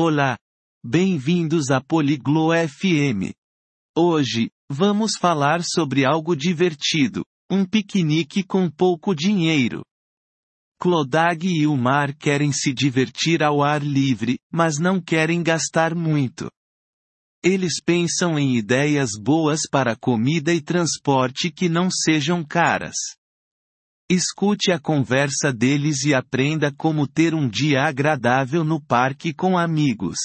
Olá! Bem-vindos a Poliglo FM. Hoje, vamos falar sobre algo divertido, um piquenique com pouco dinheiro. Clodag e o Mar querem se divertir ao ar livre, mas não querem gastar muito. Eles pensam em ideias boas para comida e transporte que não sejam caras. Escute a conversa deles e aprenda como ter um dia agradável no parque com amigos.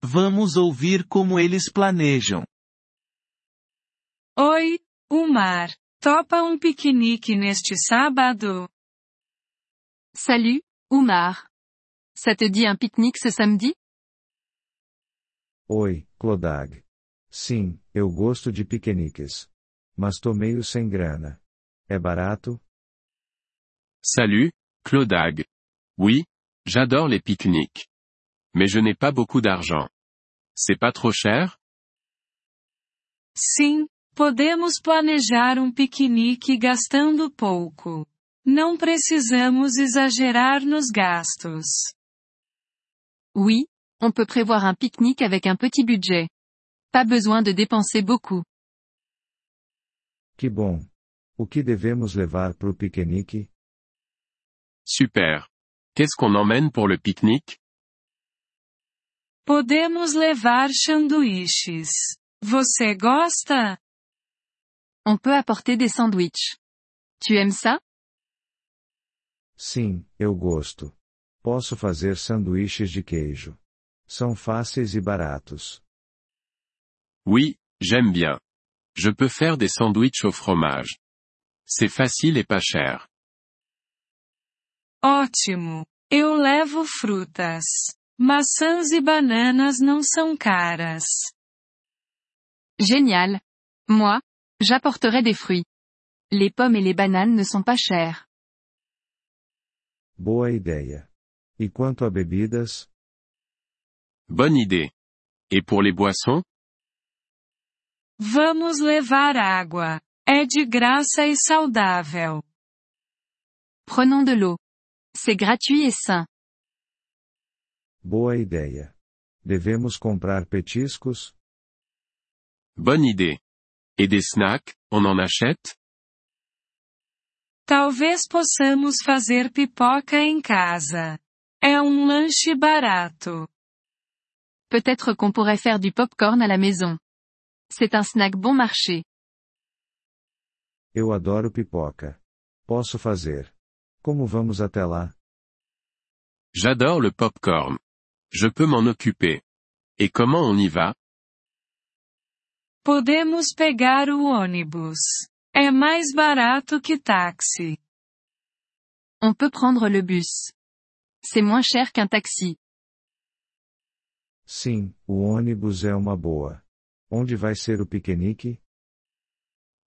Vamos ouvir como eles planejam. Oi, Umar. Topa um piquenique neste sábado? Salut, Umar. Ça te dit un pique-nique ce samedi? Oi, Clodag. Sim, eu gosto de piqueniques. Mas tô meio sem grana. É barato? Salut, Clodag. Oui, j'adore les pique-niques. Mais je n'ai pas beaucoup d'argent. C'est pas trop cher? Sim, podemos planejar um piquenique gastando pouco. Não precisamos exagerar nos gastos. Oui, on peut prévoir un pique-nique avec un petit budget. Pas besoin de dépenser beaucoup. Que bom. O que devemos levar pro piquenique? Super. Qu'est-ce qu'on emmène pour le pique-nique? Podemos levar sanduíches. Você gosta? On peut apporter des sandwichs. Tu aimes ça? Sim, eu gosto. Posso fazer sanduíches de queijo. São fáceis e baratos. Oui, j'aime bien. Je peux faire des sandwichs au fromage. C'est facile et pas cher. Ótimo! Eu levo frutas. Maçãs e bananas não são caras. Génial. Moi, j'apporterai des fruits. Les pommes et les bananes ne sont pas chères. Boa ideia. E quanto a bebidas? Bonne idée. Et pour les boissons? Vamos levar água. É de graça e saudável. Prenons de l'eau. C'est gratuit et sain. Boa ideia. Devemos comprar petiscos? Bonne idée. Et des snacks, on en achète? Talvez possamos fazer pipoca em casa. É um lanche barato. Peut-être qu'on pourrait faire du popcorn à la maison. C'est un snack bon marché. Eu adoro pipoca. Posso fazer. Como vamos até lá? J'adore le popcorn. Je peux m'en occuper. Et comment on y va? Podemos pegar o ônibus. É mais barato que táxi. On peut prendre le bus. C'est moins cher qu'un taxi. Sim, o ônibus é uma boa. Onde vai ser o piquenique?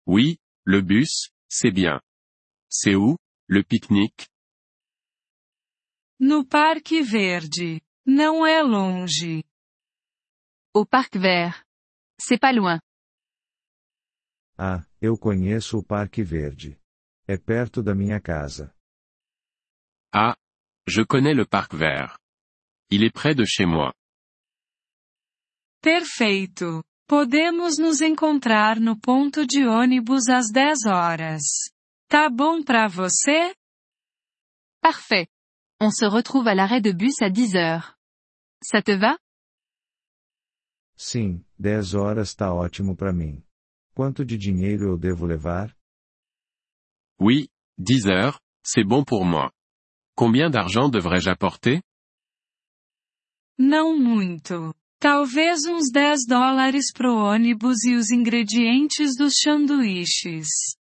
Oui, le bus, c'est bien. C'est où, le pique-nique? No Parque Verde. Não é longe. Au parc vert. C'est pas loin. Ah, eu conheço o Parque Verde. É perto da minha casa. Ah, je connais le parc vert. Il est près de chez moi. Perfeito. Podemos nos encontrar no ponto de ônibus às 10 horas. Tá bom pra você? Parfait. On se retrouve à l'arrêt de bus à 10 heures. Ça te va? Sim, 10 horas tá ótimo para mim. Quanto de dinheiro eu devo levar? Oui, 10 heures, c'est bon pour moi. Combien d'argent devrais-je apporter? Não muito. Talvez uns 10 dólares pro ônibus e os ingredientes dos sanduíches.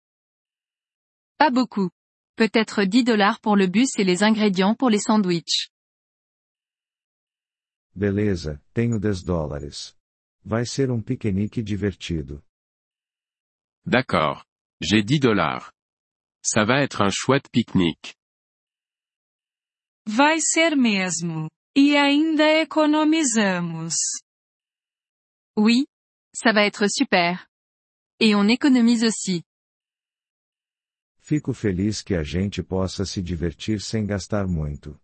Pas beaucoup. Peut-être 10 dollars pour le bus et les ingrédients pour les sandwichs. Beleza, tenho 10 dólares. Vai ser um piquenique divertido. D'accord. J'ai 10 dollars. Ça va être un chouette pique-nique. Vai ser mesmo. E ainda economizamos. Oui. Ça va être super. Et on économise aussi. Fico feliz que a gente possa se divertir sem gastar muito.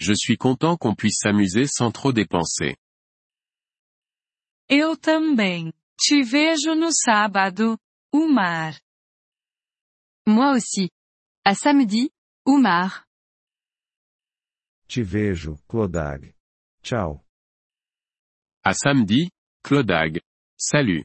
Je suis content qu'on puisse s'amuser sans trop dépenser. Eu também. Te vejo no sábado, Umar. Moi aussi. À samedi, Oumar. Te vejo, Clodag. Tchau. À samedi, Clodag. Salut.